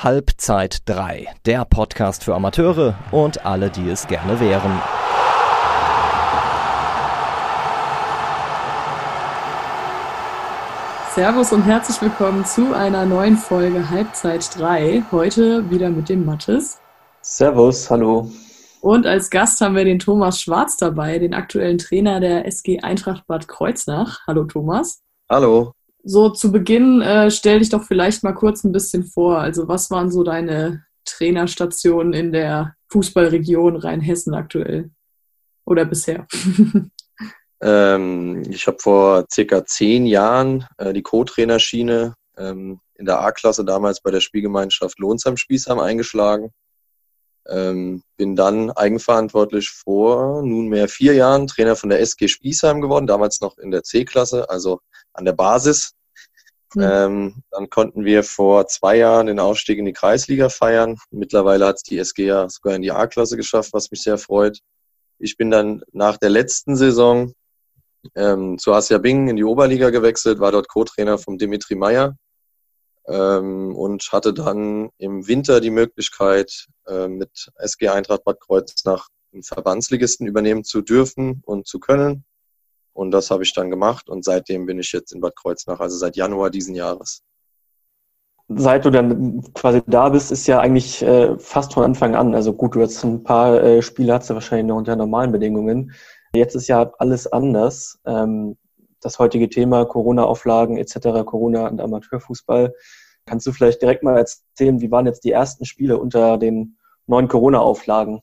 Halbzeit 3, der Podcast für Amateure und alle, die es gerne wären. Servus und herzlich willkommen zu einer neuen Folge Halbzeit 3. Heute wieder mit dem Mattes. Servus, hallo. Und als Gast haben wir den Thomas Schwarz dabei, den aktuellen Trainer der SG Eintracht Bad Kreuznach. Hallo Thomas. Hallo. So zu Beginn äh, stell dich doch vielleicht mal kurz ein bisschen vor. Also was waren so deine Trainerstationen in der Fußballregion Rheinhessen aktuell oder bisher? ähm, ich habe vor circa zehn Jahren äh, die Co-Trainerschiene ähm, in der A-Klasse damals bei der Spielgemeinschaft Lohnsheim-Spießheim eingeschlagen. Ähm, bin dann eigenverantwortlich vor nunmehr vier Jahren Trainer von der SG Spießheim geworden, damals noch in der C-Klasse, also an der Basis. Mhm. Ähm, dann konnten wir vor zwei Jahren den Aufstieg in die Kreisliga feiern. Mittlerweile hat es die SG ja sogar in die A-Klasse geschafft, was mich sehr freut. Ich bin dann nach der letzten Saison ähm, zu Asia Bing in die Oberliga gewechselt, war dort Co-Trainer von Dimitri Meyer ähm, und hatte dann im Winter die Möglichkeit, äh, mit SG Eintracht Bad Kreuznach einen Verbandsligisten übernehmen zu dürfen und zu können. Und das habe ich dann gemacht und seitdem bin ich jetzt in Bad Kreuznach, also seit Januar diesen Jahres. Seit du dann quasi da bist, ist ja eigentlich äh, fast von Anfang an. Also gut, du hast ein paar äh, Spiele, hast du wahrscheinlich noch unter normalen Bedingungen. Jetzt ist ja alles anders. Ähm, das heutige Thema Corona-Auflagen etc., Corona und Amateurfußball. Kannst du vielleicht direkt mal erzählen, wie waren jetzt die ersten Spiele unter den neuen Corona-Auflagen?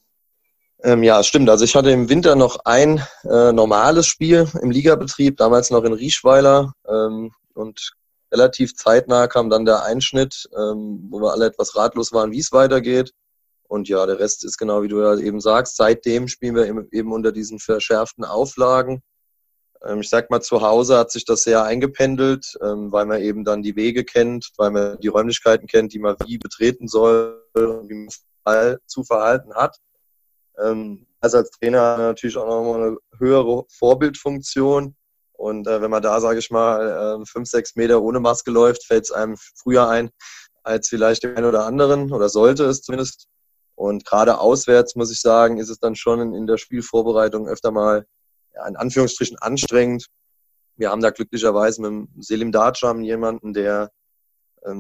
Ähm, ja, stimmt. Also ich hatte im Winter noch ein äh, normales Spiel im Ligabetrieb, damals noch in Rieschweiler. Ähm, und relativ zeitnah kam dann der Einschnitt, ähm, wo wir alle etwas ratlos waren, wie es weitergeht. Und ja, der Rest ist genau wie du ja eben sagst. Seitdem spielen wir eben unter diesen verschärften Auflagen. Ähm, ich sag mal, zu Hause hat sich das sehr eingependelt, ähm, weil man eben dann die Wege kennt, weil man die Räumlichkeiten kennt, die man wie betreten soll und wie man zu verhalten hat. Ähm, also als Trainer natürlich auch nochmal eine höhere Vorbildfunktion. Und äh, wenn man da, sage ich mal, äh, fünf, sechs Meter ohne Maske läuft, fällt es einem früher ein als vielleicht dem einen oder anderen oder sollte es zumindest. Und gerade auswärts, muss ich sagen, ist es dann schon in der Spielvorbereitung öfter mal ja, in Anführungsstrichen anstrengend. Wir haben da glücklicherweise mit Selim Darjam jemanden, der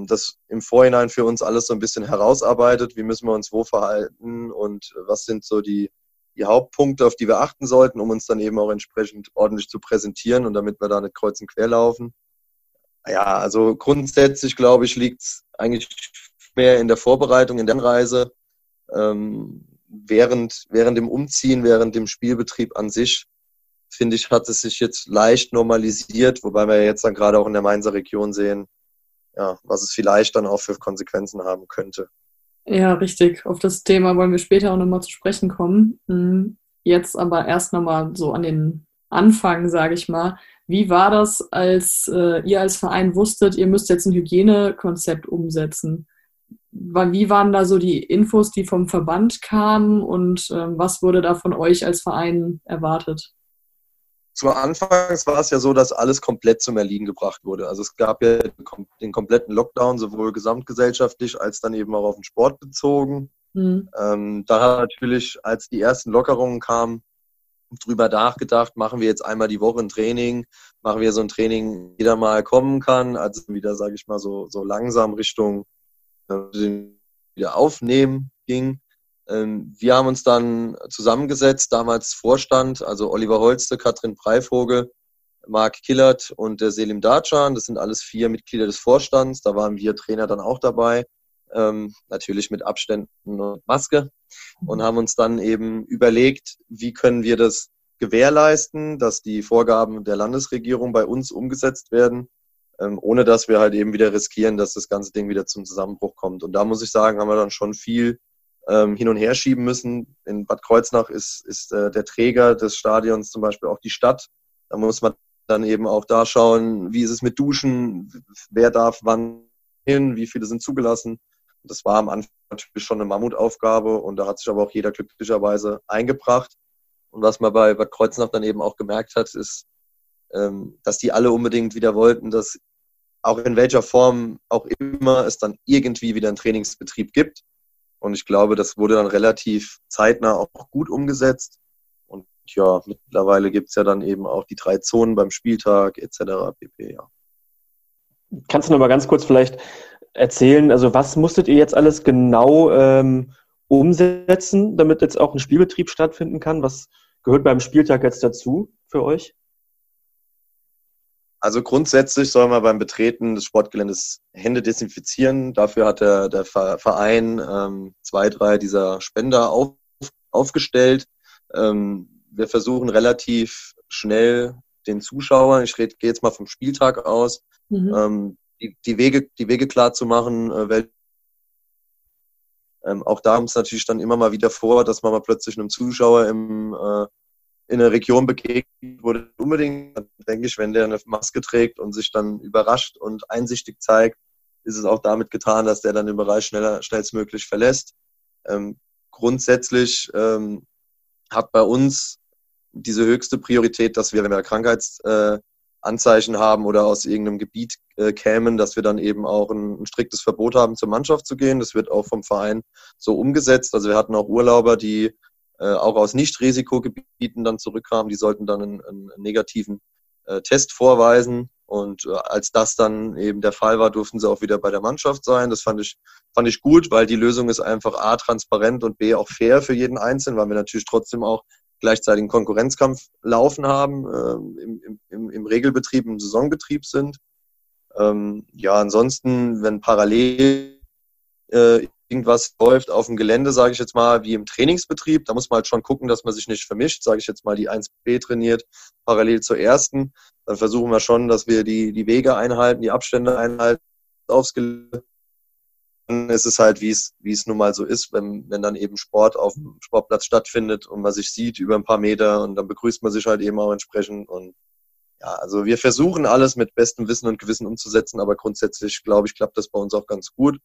das im Vorhinein für uns alles so ein bisschen herausarbeitet. Wie müssen wir uns wo verhalten und was sind so die, die Hauptpunkte, auf die wir achten sollten, um uns dann eben auch entsprechend ordentlich zu präsentieren und damit wir da nicht kreuz und quer laufen. Ja, also grundsätzlich glaube ich, liegt es eigentlich mehr in der Vorbereitung, in der Reise. Ähm, während, während dem Umziehen, während dem Spielbetrieb an sich, finde ich, hat es sich jetzt leicht normalisiert, wobei wir jetzt dann gerade auch in der Mainzer Region sehen, ja, was es vielleicht dann auch für Konsequenzen haben könnte. Ja, richtig. Auf das Thema wollen wir später auch nochmal zu sprechen kommen. Hm, jetzt aber erst nochmal so an den Anfang, sage ich mal. Wie war das, als äh, ihr als Verein wusstet, ihr müsst jetzt ein Hygienekonzept umsetzen? Wie waren da so die Infos, die vom Verband kamen und äh, was wurde da von euch als Verein erwartet? Zu Anfangs war es ja so, dass alles komplett zum Erliegen gebracht wurde. Also es gab ja den kompletten Lockdown, sowohl gesamtgesellschaftlich als dann eben auch auf den Sport bezogen. Mhm. Ähm, da hat natürlich, als die ersten Lockerungen kamen, drüber nachgedacht, machen wir jetzt einmal die Woche ein Training, machen wir so ein Training, jeder mal kommen kann, also wieder, sage ich mal, so, so langsam Richtung äh, wieder aufnehmen ging. Ähm, wir haben uns dann zusammengesetzt, damals Vorstand, also Oliver Holste, Katrin Breivogel, Marc Killert und der Selim Darcan. Das sind alles vier Mitglieder des Vorstands. Da waren wir Trainer dann auch dabei. Ähm, natürlich mit Abständen und Maske. Und haben uns dann eben überlegt, wie können wir das gewährleisten, dass die Vorgaben der Landesregierung bei uns umgesetzt werden, ähm, ohne dass wir halt eben wieder riskieren, dass das ganze Ding wieder zum Zusammenbruch kommt. Und da muss ich sagen, haben wir dann schon viel ähm, hin und her schieben müssen. In Bad Kreuznach ist, ist äh, der Träger des Stadions zum Beispiel auch die Stadt. Da muss man dann eben auch da schauen, wie ist es mit Duschen, wer darf wann hin, wie viele sind zugelassen. Das war am Anfang natürlich schon eine Mammutaufgabe und da hat sich aber auch jeder glücklicherweise eingebracht. Und was man bei Bad Kreuznach dann eben auch gemerkt hat, ist, ähm, dass die alle unbedingt wieder wollten, dass auch in welcher Form auch immer es dann irgendwie wieder einen Trainingsbetrieb gibt. Und ich glaube, das wurde dann relativ zeitnah auch gut umgesetzt. Und ja, mittlerweile gibt es ja dann eben auch die drei Zonen beim Spieltag etc. pp. Ja. Kannst du noch mal ganz kurz vielleicht erzählen, also was musstet ihr jetzt alles genau ähm, umsetzen, damit jetzt auch ein Spielbetrieb stattfinden kann? Was gehört beim Spieltag jetzt dazu für euch? Also grundsätzlich soll man beim Betreten des Sportgeländes Hände desinfizieren. Dafür hat der, der Verein ähm, zwei, drei dieser Spender auf, aufgestellt. Ähm, wir versuchen relativ schnell den Zuschauern, ich gehe jetzt mal vom Spieltag aus, mhm. ähm, die, die, Wege, die Wege klar zu machen. Äh, ähm, auch da kommt es natürlich dann immer mal wieder vor, dass man mal plötzlich einem Zuschauer im äh, in der Region begegnet wurde, unbedingt, denke ich, wenn der eine Maske trägt und sich dann überrascht und einsichtig zeigt, ist es auch damit getan, dass der dann den Bereich schneller, schnellstmöglich verlässt. Ähm, grundsätzlich ähm, hat bei uns diese höchste Priorität, dass wir, wenn wir Krankheitsanzeichen äh, haben oder aus irgendeinem Gebiet äh, kämen, dass wir dann eben auch ein, ein, striktes Verbot haben, zur Mannschaft zu gehen. Das wird auch vom Verein so umgesetzt. Also wir hatten auch Urlauber, die äh, auch aus Nicht-Risikogebieten dann zurückkamen. Die sollten dann einen, einen negativen äh, Test vorweisen. Und äh, als das dann eben der Fall war, durften sie auch wieder bei der Mannschaft sein. Das fand ich, fand ich gut, weil die Lösung ist einfach A, transparent und B, auch fair für jeden Einzelnen, weil wir natürlich trotzdem auch gleichzeitig einen Konkurrenzkampf laufen haben, äh, im, im, im Regelbetrieb, im Saisonbetrieb sind. Ähm, ja, ansonsten, wenn parallel äh, irgendwas läuft auf dem Gelände, sage ich jetzt mal, wie im Trainingsbetrieb. Da muss man halt schon gucken, dass man sich nicht vermischt. Sage ich jetzt mal, die 1b trainiert parallel zur ersten. Dann versuchen wir schon, dass wir die, die Wege einhalten, die Abstände einhalten aufs Gelände. Dann ist es halt, wie es, wie es nun mal so ist, wenn, wenn dann eben Sport auf dem Sportplatz stattfindet und man sich sieht über ein paar Meter und dann begrüßt man sich halt eben auch entsprechend und ja, also wir versuchen alles mit bestem Wissen und Gewissen umzusetzen, aber grundsätzlich, glaube ich, klappt das bei uns auch ganz gut.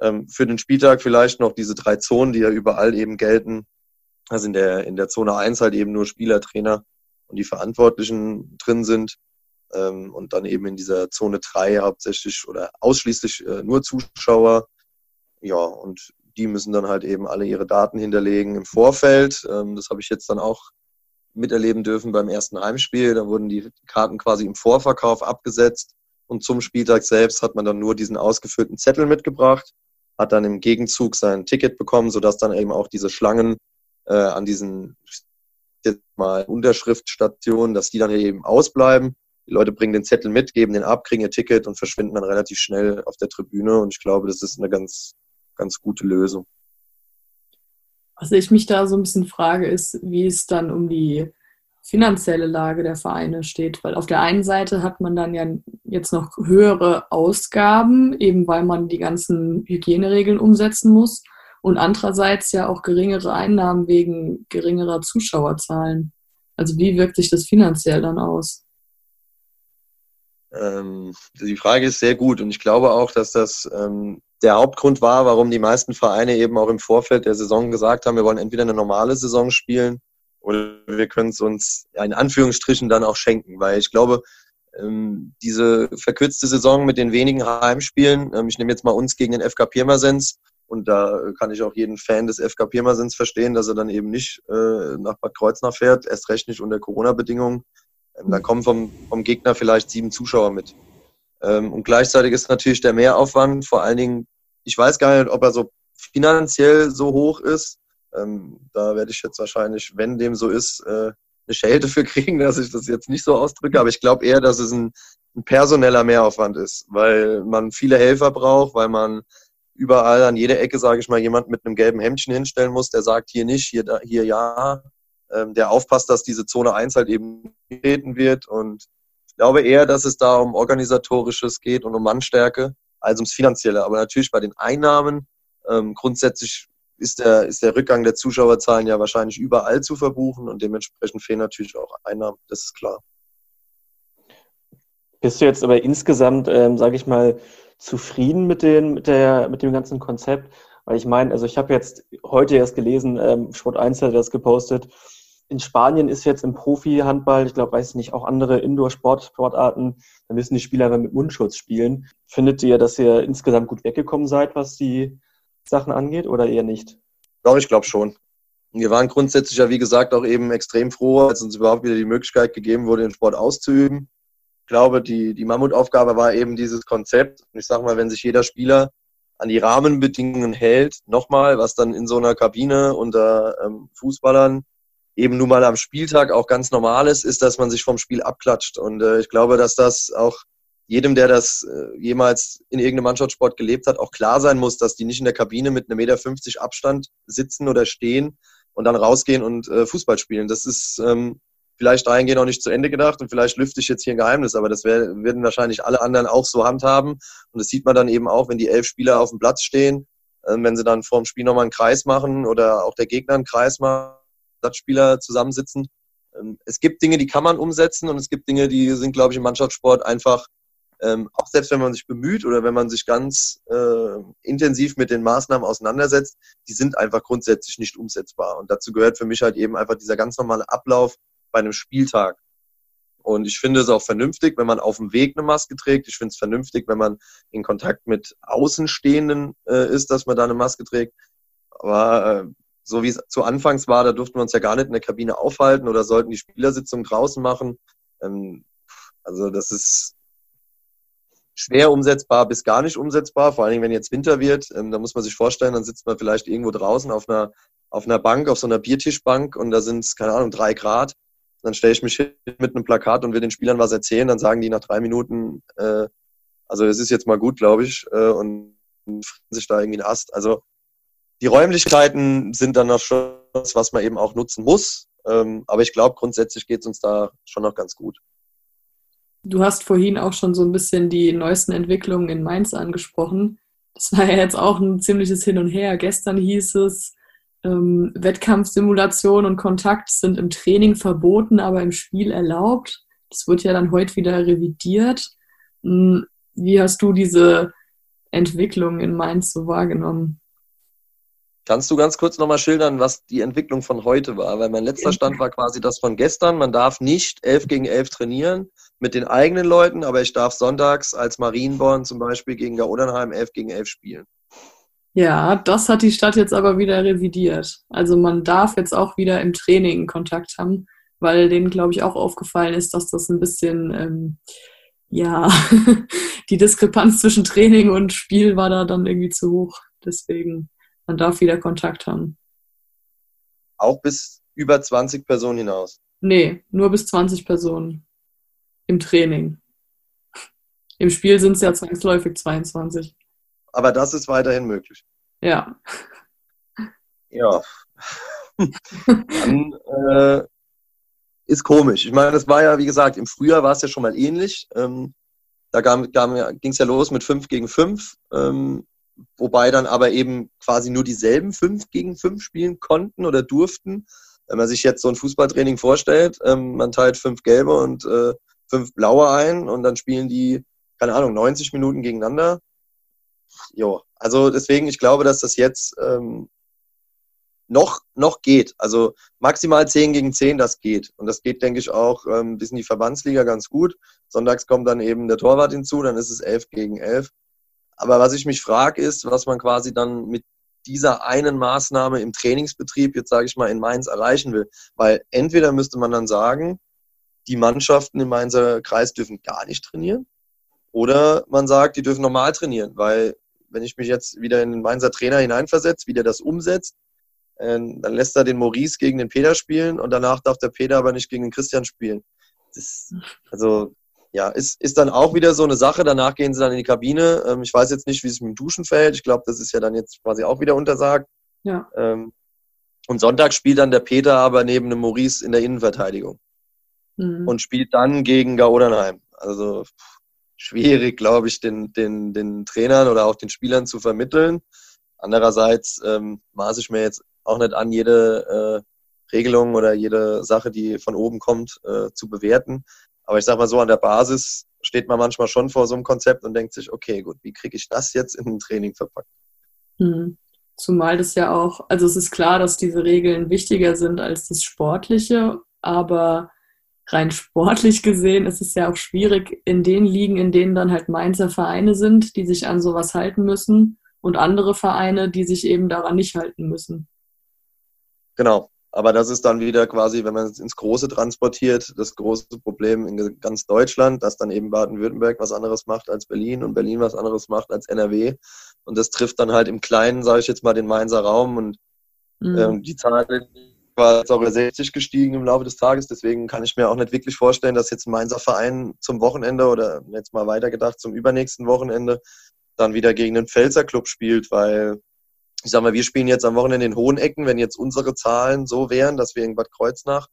Ähm, für den Spieltag vielleicht noch diese drei Zonen, die ja überall eben gelten. Also in der, in der Zone 1 halt eben nur Spieler, Trainer und die Verantwortlichen drin sind. Ähm, und dann eben in dieser Zone 3 hauptsächlich oder ausschließlich äh, nur Zuschauer. Ja, und die müssen dann halt eben alle ihre Daten hinterlegen im Vorfeld. Ähm, das habe ich jetzt dann auch miterleben dürfen beim ersten Heimspiel. Da wurden die Karten quasi im Vorverkauf abgesetzt und zum Spieltag selbst hat man dann nur diesen ausgefüllten Zettel mitgebracht hat dann im Gegenzug sein Ticket bekommen, sodass dann eben auch diese Schlangen äh, an diesen mal Unterschriftstationen, dass die dann eben ausbleiben. Die Leute bringen den Zettel mit, geben den ab, kriegen ihr Ticket und verschwinden dann relativ schnell auf der Tribüne. Und ich glaube, das ist eine ganz, ganz gute Lösung. Was ich mich da so ein bisschen frage, ist, wie es dann um die finanzielle Lage der Vereine steht. Weil auf der einen Seite hat man dann ja jetzt noch höhere Ausgaben, eben weil man die ganzen Hygieneregeln umsetzen muss. Und andererseits ja auch geringere Einnahmen wegen geringerer Zuschauerzahlen. Also wie wirkt sich das finanziell dann aus? Ähm, die Frage ist sehr gut und ich glaube auch, dass das ähm, der Hauptgrund war, warum die meisten Vereine eben auch im Vorfeld der Saison gesagt haben, wir wollen entweder eine normale Saison spielen oder wir können es uns in Anführungsstrichen dann auch schenken, weil ich glaube, ähm, diese verkürzte Saison mit den wenigen Heimspielen, ähm, ich nehme jetzt mal uns gegen den FK Pirmasens und da kann ich auch jeden Fan des FK Pirmasens verstehen, dass er dann eben nicht äh, nach Bad Kreuznach fährt, erst recht nicht unter Corona-Bedingungen. Ähm, dann kommen vom, vom Gegner vielleicht sieben Zuschauer mit. und gleichzeitig ist natürlich der Mehraufwand, vor allen Dingen, ich weiß gar nicht, ob er so finanziell so hoch ist, ähm, da werde ich jetzt wahrscheinlich, wenn dem so ist, äh, eine Schelte für kriegen, dass ich das jetzt nicht so ausdrücke. Aber ich glaube eher, dass es ein, ein personeller Mehraufwand ist, weil man viele Helfer braucht, weil man überall an jeder Ecke, sage ich mal, jemand mit einem gelben Hemdchen hinstellen muss, der sagt hier nicht, hier, da, hier ja, ähm, der aufpasst, dass diese Zone 1 halt eben getreten wird. Und ich glaube eher, dass es da um organisatorisches geht und um Mannstärke als ums Finanzielle. Aber natürlich bei den Einnahmen ähm, grundsätzlich ist der, ist der Rückgang der Zuschauerzahlen ja wahrscheinlich überall zu verbuchen und dementsprechend fehlen natürlich auch Einnahmen, das ist klar. Bist du jetzt aber insgesamt, ähm, sage ich mal, zufrieden mit, den, mit, der, mit dem ganzen Konzept? Weil ich meine, also ich habe jetzt heute erst gelesen, ähm, Sport 1 hat das gepostet, in Spanien ist jetzt im Profi-Handball, ich glaube, weiß nicht, auch andere Indoor-Sportarten, da müssen die Spieler aber mit Mundschutz spielen. Findet ihr, dass ihr insgesamt gut weggekommen seid, was die Sachen angeht, oder eher nicht? Doch, ich glaube schon. Wir waren grundsätzlich ja, wie gesagt, auch eben extrem froh, als uns überhaupt wieder die Möglichkeit gegeben wurde, den Sport auszuüben. Ich glaube, die, die Mammutaufgabe war eben dieses Konzept. Und ich sage mal, wenn sich jeder Spieler an die Rahmenbedingungen hält, nochmal, was dann in so einer Kabine unter ähm, Fußballern eben nun mal am Spieltag auch ganz normal ist, ist, dass man sich vom Spiel abklatscht. Und äh, ich glaube, dass das auch jedem, der das äh, jemals in irgendeinem Mannschaftssport gelebt hat, auch klar sein muss, dass die nicht in der Kabine mit einem Meter 50 Abstand sitzen oder stehen und dann rausgehen und äh, Fußball spielen. Das ist ähm, vielleicht dahingehend auch nicht zu Ende gedacht und vielleicht lüfte ich jetzt hier ein Geheimnis, aber das werden wahrscheinlich alle anderen auch so handhaben. Und das sieht man dann eben auch, wenn die elf Spieler auf dem Platz stehen, äh, wenn sie dann vor dem Spiel nochmal einen Kreis machen oder auch der Gegner einen Kreis macht Spieler zusammensitzen. Ähm, es gibt Dinge, die kann man umsetzen und es gibt Dinge, die sind, glaube ich, im Mannschaftssport einfach, ähm, auch selbst wenn man sich bemüht oder wenn man sich ganz äh, intensiv mit den Maßnahmen auseinandersetzt, die sind einfach grundsätzlich nicht umsetzbar. Und dazu gehört für mich halt eben einfach dieser ganz normale Ablauf bei einem Spieltag. Und ich finde es auch vernünftig, wenn man auf dem Weg eine Maske trägt. Ich finde es vernünftig, wenn man in Kontakt mit Außenstehenden äh, ist, dass man da eine Maske trägt. Aber äh, so wie es zu Anfangs war, da durften wir uns ja gar nicht in der Kabine aufhalten oder sollten die Spielersitzung draußen machen. Ähm, also das ist schwer umsetzbar bis gar nicht umsetzbar, vor allen Dingen, wenn jetzt Winter wird. Ähm, da muss man sich vorstellen, dann sitzt man vielleicht irgendwo draußen auf einer, auf einer Bank, auf so einer Biertischbank und da sind es, keine Ahnung, drei Grad. Dann stelle ich mich hin mit einem Plakat und will den Spielern was erzählen. Dann sagen die nach drei Minuten, äh, also es ist jetzt mal gut, glaube ich, äh, und sich da irgendwie einen Ast. Also die Räumlichkeiten sind dann noch schon was, was man eben auch nutzen muss. Ähm, aber ich glaube, grundsätzlich geht es uns da schon noch ganz gut. Du hast vorhin auch schon so ein bisschen die neuesten Entwicklungen in Mainz angesprochen. Das war ja jetzt auch ein ziemliches Hin und Her. Gestern hieß es, ähm, Wettkampfsimulation und Kontakt sind im Training verboten, aber im Spiel erlaubt. Das wird ja dann heute wieder revidiert. Hm, wie hast du diese Entwicklung in Mainz so wahrgenommen? Kannst du ganz kurz nochmal schildern, was die Entwicklung von heute war? Weil mein letzter Stand war quasi das von gestern. Man darf nicht 11 gegen 11 trainieren mit den eigenen Leuten, aber ich darf sonntags als Marienborn zum Beispiel gegen Gaudernheim 11 gegen 11 spielen. Ja, das hat die Stadt jetzt aber wieder revidiert. Also man darf jetzt auch wieder im Training Kontakt haben, weil denen, glaube ich, auch aufgefallen ist, dass das ein bisschen, ähm, ja, die Diskrepanz zwischen Training und Spiel war da dann irgendwie zu hoch. Deswegen man darf wieder Kontakt haben. Auch bis über 20 Personen hinaus? Nee, nur bis 20 Personen im Training. Im Spiel sind es ja zwangsläufig 22. Aber das ist weiterhin möglich. Ja. Ja. Dann äh, ist komisch. Ich meine, das war ja, wie gesagt, im Frühjahr war es ja schon mal ähnlich. Ähm, da ging es ja los mit 5 gegen 5. Ähm, wobei dann aber eben quasi nur dieselben fünf gegen fünf spielen konnten oder durften. Wenn man sich jetzt so ein Fußballtraining vorstellt, ähm, man teilt fünf gelbe und äh, fünf blaue ein und dann spielen die, keine Ahnung, 90 Minuten gegeneinander. Jo, also deswegen, ich glaube, dass das jetzt ähm, noch, noch geht. Also maximal 10 gegen 10, das geht. Und das geht, denke ich, auch ähm, bis in die Verbandsliga ganz gut. Sonntags kommt dann eben der Torwart hinzu, dann ist es 11 gegen 11. Aber was ich mich frage, ist, was man quasi dann mit dieser einen Maßnahme im Trainingsbetrieb, jetzt sage ich mal, in Mainz erreichen will. Weil entweder müsste man dann sagen, die Mannschaften im Mainzer Kreis dürfen gar nicht trainieren. Oder man sagt, die dürfen normal trainieren. Weil wenn ich mich jetzt wieder in den Mainzer Trainer hineinversetze, wie der das umsetzt, ähm, dann lässt er den Maurice gegen den Peter spielen und danach darf der Peter aber nicht gegen den Christian spielen. Das, also ja, ist, ist dann auch wieder so eine Sache. Danach gehen sie dann in die Kabine. Ähm, ich weiß jetzt nicht, wie es mit dem Duschen fällt. Ich glaube, das ist ja dann jetzt quasi auch wieder untersagt. Ja. Ähm, und Sonntag spielt dann der Peter aber neben dem Maurice in der Innenverteidigung. Mhm. Und spielt dann gegen Gaudernheim. Also schwierig, glaube ich, den, den, den Trainern oder auch den Spielern zu vermitteln. Andererseits ähm, maße ich mir jetzt auch nicht an, jede äh, Regelung oder jede Sache, die von oben kommt, äh, zu bewerten. Aber ich sag mal so, an der Basis steht man manchmal schon vor so einem Konzept und denkt sich, okay, gut, wie kriege ich das jetzt in ein Training verpackt? Hm. Zumal das ja auch, also es ist klar, dass diese Regeln wichtiger sind als das Sportliche, aber rein sportlich gesehen ist es ja auch schwierig in den Ligen, in denen dann halt Mainzer Vereine sind, die sich an sowas halten müssen und andere Vereine, die sich eben daran nicht halten müssen. Genau. Aber das ist dann wieder quasi, wenn man es ins Große transportiert, das große Problem in ganz Deutschland, dass dann eben Baden-Württemberg was anderes macht als Berlin und Berlin was anderes macht als NRW. Und das trifft dann halt im Kleinen, sage ich jetzt mal, den Mainzer Raum. Und mhm. ähm, die Zahl war jetzt auch über 60 gestiegen im Laufe des Tages. Deswegen kann ich mir auch nicht wirklich vorstellen, dass jetzt ein Mainzer Verein zum Wochenende oder jetzt mal weitergedacht zum übernächsten Wochenende dann wieder gegen einen Pfälzer Club spielt, weil ich sag mal, wir spielen jetzt am Wochenende in hohen Ecken, wenn jetzt unsere Zahlen so wären, dass wir in Bad Kreuznach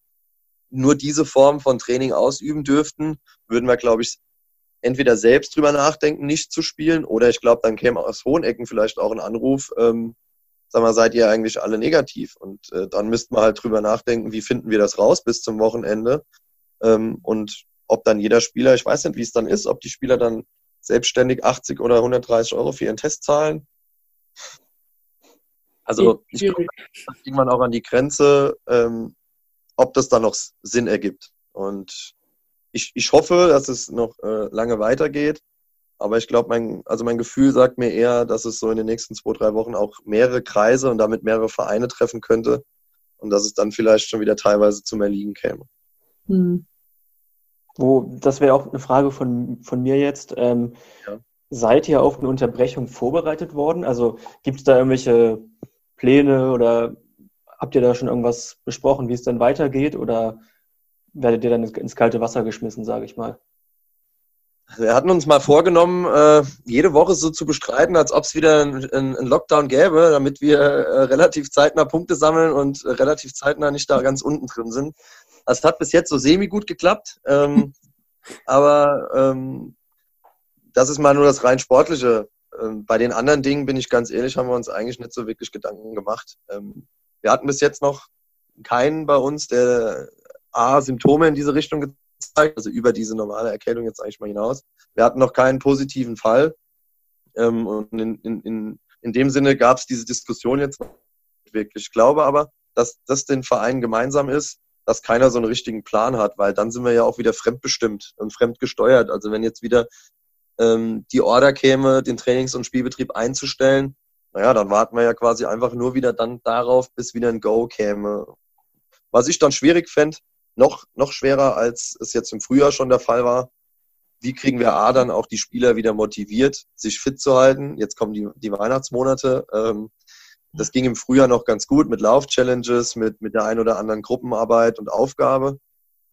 nur diese Form von Training ausüben dürften, würden wir, glaube ich, entweder selbst drüber nachdenken, nicht zu spielen, oder ich glaube, dann käme aus hohen Ecken vielleicht auch ein Anruf, ähm, sag mal, seid ihr eigentlich alle negativ? Und äh, dann müssten wir halt drüber nachdenken, wie finden wir das raus bis zum Wochenende? Ähm, und ob dann jeder Spieler, ich weiß nicht, wie es dann ist, ob die Spieler dann selbstständig 80 oder 130 Euro für ihren Test zahlen. Also ich glaube, irgendwann auch an die Grenze, ähm, ob das dann noch Sinn ergibt. Und ich, ich hoffe, dass es noch äh, lange weitergeht. Aber ich glaube, mein, also mein Gefühl sagt mir eher, dass es so in den nächsten zwei, drei Wochen auch mehrere Kreise und damit mehrere Vereine treffen könnte. Und dass es dann vielleicht schon wieder teilweise zum Erliegen käme. Hm. Wo, das wäre auch eine Frage von, von mir jetzt. Ähm, ja. Seid ihr auf eine Unterbrechung vorbereitet worden? Also gibt es da irgendwelche Pläne oder habt ihr da schon irgendwas besprochen, wie es dann weitergeht? Oder werdet ihr dann ins kalte Wasser geschmissen, sage ich mal? Wir hatten uns mal vorgenommen, äh, jede Woche so zu bestreiten, als ob es wieder einen Lockdown gäbe, damit wir äh, relativ zeitnah Punkte sammeln und relativ zeitnah nicht da ganz unten drin sind. Das hat bis jetzt so semi gut geklappt, ähm, aber ähm, das ist mal nur das rein sportliche. Ähm, bei den anderen Dingen, bin ich ganz ehrlich, haben wir uns eigentlich nicht so wirklich Gedanken gemacht. wir hatten bis jetzt noch keinen bei uns, der A, Symptome in diese Richtung gezeigt, also über diese normale Erkältung jetzt eigentlich mal hinaus. Wir hatten noch keinen positiven Fall. Ähm, und in, in, in, in dem Sinne gab es diese Diskussion jetzt wirklich. Ich glaube aber, dass das den Vereinen gemeinsam ist, dass keiner so einen richtigen Plan hat, weil dann sind wir ja auch wieder fremdbestimmt und fremdgesteuert. Also wenn jetzt wieder ähm, die Order käme, den Trainings- und Spielbetrieb einzustellen, naja, dann warten wir ja quasi einfach nur wieder dann darauf, bis wieder ein Go käme. Was ich dann schwierig fände, noch, noch schwerer, als es jetzt im Frühjahr schon der Fall war. Wie kriegen wir A dann auch die Spieler wieder motiviert, sich fit zu halten? Jetzt kommen die, die Weihnachtsmonate. Ähm, das ging im Frühjahr noch ganz gut mit Lauf-Challenges, mit, mit der ein oder anderen Gruppenarbeit und Aufgabe.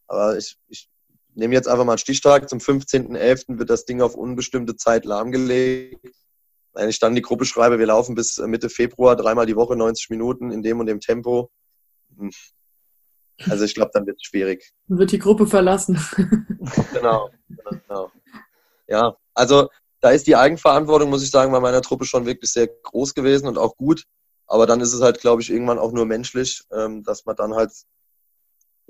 Aber ich, ich nehme jetzt einfach mal einen Stichtag. Zum 15.11. wird das Ding auf unbestimmte Zeit lahmgelegt. Wenn ich dann die Gruppe schreibe, wir laufen bis Mitte Februar dreimal die Woche 90 Minuten in dem und dem Tempo, hm, also ich glaube, dann wird es schwierig. Dann wird die Gruppe verlassen. genau, genau. Ja, also da ist die Eigenverantwortung, muss ich sagen, bei meiner Truppe schon wirklich sehr groß gewesen und auch gut. Aber dann ist es halt, glaube ich, irgendwann auch nur menschlich, ähm, dass man dann halt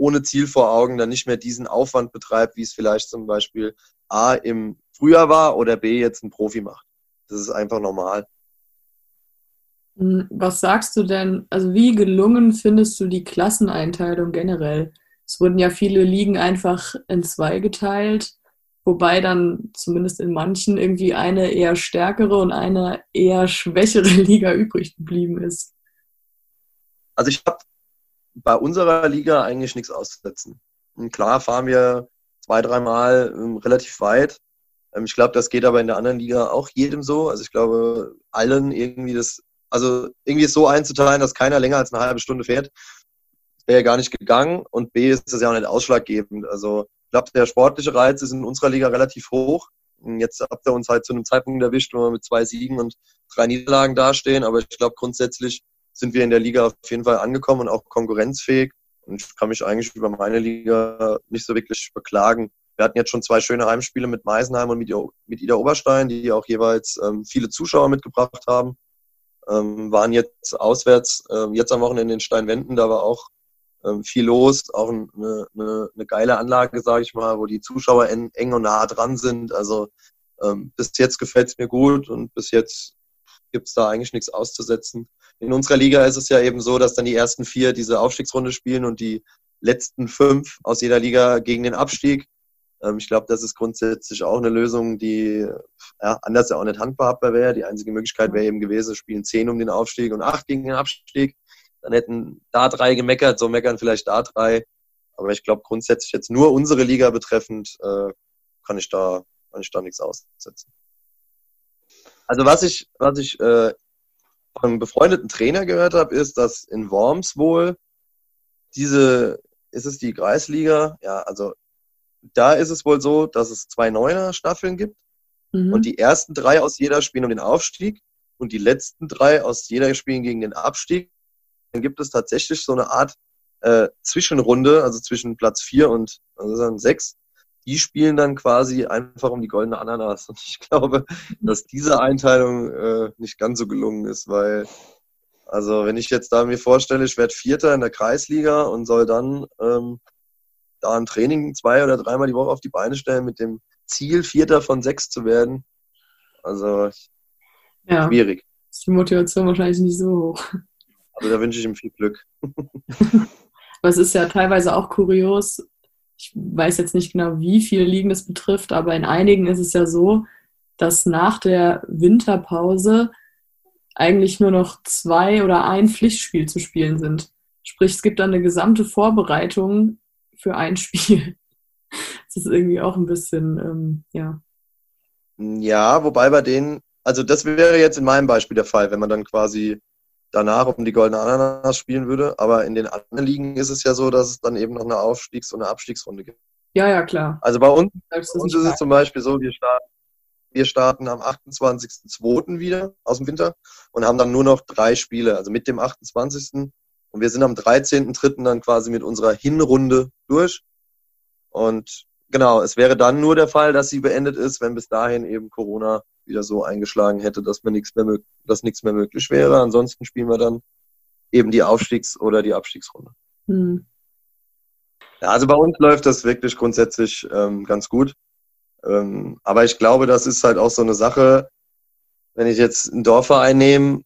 ohne Ziel vor Augen dann nicht mehr diesen Aufwand betreibt, wie es vielleicht zum Beispiel A im Frühjahr war oder B jetzt ein Profi macht. Das ist einfach normal. Hm, was sagst du denn, also wie gelungen findest du die Klasseneinteilung generell? Es wurden ja viele Ligen einfach in zwei geteilt, wobei dann zumindest in manchen irgendwie eine eher stärkere und eine eher schwächere Liga übrig geblieben ist. Also ich habe bei unserer Liga eigentlich nichts auszusetzen. Und klar fahren wir zwei, dreimal ähm, relativ weit. Ähm, ich glaube, das geht aber in der anderen Liga auch jedem so. Also ich glaube, allen irgendwie das also irgendwie so einzuteilen, dass keiner länger als eine halbe Stunde fährt, wäre ja gar nicht gegangen. Und B ist das ja auch nicht ausschlaggebend. Also ich glaube, der sportliche Reiz ist in unserer Liga relativ hoch. Und jetzt habt ihr uns halt zu einem Zeitpunkt erwischt, wo wir mit zwei Siegen und drei Niederlagen dastehen. Aber ich glaube, grundsätzlich sind wir in der Liga auf jeden Fall angekommen und auch konkurrenzfähig. Und ich kann mich eigentlich über meine Liga nicht so wirklich beklagen. Wir hatten jetzt schon zwei schöne Heimspiele mit Meisenheim und mit Ida Oberstein, die auch jeweils ähm, viele Zuschauer mitgebracht haben. Ähm, waren jetzt auswärts, äh, jetzt am Wochenende in Steinwenden, da war auch ähm, viel los, auch eine, eine, eine geile Anlage, sage ich mal, wo die Zuschauer en, eng und nah dran sind. Also ähm, bis jetzt gefällt es mir gut und bis jetzt gibt es da eigentlich nichts auszusetzen. In unserer Liga ist es ja eben so, dass dann die ersten vier diese Aufstiegsrunde spielen und die letzten fünf aus jeder Liga gegen den Abstieg. Ähm, ich glaube, das ist grundsätzlich auch eine Lösung, die ja, anders ja auch nicht handhabbar wäre. Die einzige Möglichkeit wäre eben gewesen, spielen zehn um den Aufstieg und acht gegen den Abstieg. Dann hätten da drei gemeckert, so meckern vielleicht da drei. Aber ich glaube grundsätzlich jetzt nur unsere Liga betreffend äh, kann ich da kann ich da nichts aussetzen. Also was ich was ich äh, von einem befreundeten Trainer gehört habe, ist, dass in Worms wohl diese ist es die Kreisliga, ja, also da ist es wohl so, dass es zwei Neuner Staffeln gibt mhm. und die ersten drei aus jeder spielen um den Aufstieg und die letzten drei aus jeder spielen gegen den Abstieg. Dann gibt es tatsächlich so eine Art äh, Zwischenrunde, also zwischen Platz vier und also sechs. Die spielen dann quasi einfach um die goldene Ananas. Und ich glaube, dass diese Einteilung äh, nicht ganz so gelungen ist, weil also wenn ich jetzt da mir vorstelle, ich werde Vierter in der Kreisliga und soll dann ähm, da ein Training zwei oder dreimal die Woche auf die Beine stellen mit dem Ziel, Vierter von sechs zu werden. Also ja, schwierig. Ist die Motivation wahrscheinlich nicht so hoch. Also da wünsche ich ihm viel Glück. Aber es ist ja teilweise auch kurios. Ich weiß jetzt nicht genau, wie viele Ligen das betrifft, aber in einigen ist es ja so, dass nach der Winterpause eigentlich nur noch zwei oder ein Pflichtspiel zu spielen sind. Sprich, es gibt dann eine gesamte Vorbereitung für ein Spiel. Das ist irgendwie auch ein bisschen, ähm, ja. Ja, wobei bei denen, also das wäre jetzt in meinem Beispiel der Fall, wenn man dann quasi danach um die goldene Ananas spielen würde. Aber in den anderen Ligen ist es ja so, dass es dann eben noch eine Aufstiegs- und eine Abstiegsrunde gibt. Ja, ja, klar. Also bei uns, bei uns ist es zum Beispiel so, wir starten, wir starten am 28.02. wieder aus dem Winter und haben dann nur noch drei Spiele, also mit dem 28. Und wir sind am 13.3. dann quasi mit unserer Hinrunde durch. Und genau, es wäre dann nur der Fall, dass sie beendet ist, wenn bis dahin eben Corona wieder so eingeschlagen hätte, dass man nichts mehr, dass nichts mehr möglich wäre. Ansonsten spielen wir dann eben die Aufstiegs- oder die Abstiegsrunde. Hm. Ja, also bei uns läuft das wirklich grundsätzlich ähm, ganz gut. Ähm, aber ich glaube, das ist halt auch so eine Sache, wenn ich jetzt einen Dorfverein nehme,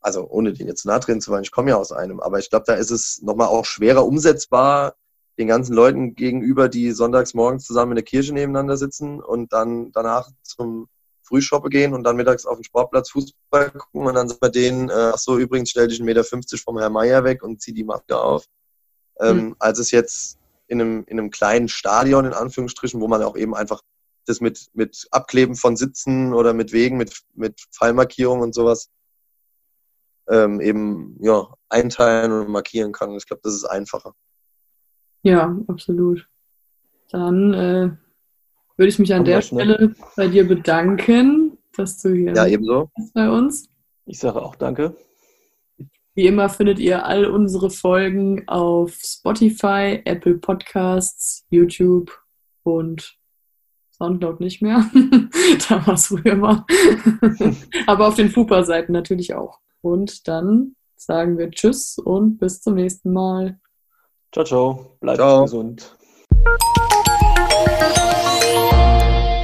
also ohne den jetzt nahe zu wollen, ich komme ja aus einem, aber ich glaube, da ist es nochmal auch schwerer umsetzbar, den ganzen Leuten gegenüber, die sonntags morgens zusammen in der Kirche nebeneinander sitzen und dann danach zum Frühshoppe gehen und dann mittags auf den Sportplatz Fußball gucken und dann sagt man denen, äh, ach so, übrigens stell dich 1,50 Meter vom Herrn Meier weg und zieh die Maske auf. Ähm, mhm. Als es jetzt in einem, in einem kleinen Stadion, in Anführungsstrichen, wo man auch eben einfach das mit, mit Abkleben von Sitzen oder mit Wegen, mit, mit Fallmarkierungen und sowas ähm, eben ja, einteilen und markieren kann. Ich glaube, das ist einfacher. Ja, absolut. Dann äh, würde ich mich an der Stelle bei dir bedanken, dass du hier ja, ebenso. bist bei uns. Ich sage auch danke. Wie immer findet ihr all unsere Folgen auf Spotify, Apple Podcasts, YouTube und Soundcloud nicht mehr. da war es früher mal. Aber auf den Fupa-Seiten natürlich auch. Und dann sagen wir Tschüss und bis zum nächsten Mal. Ciao, ciao. Bleibt ciao. gesund.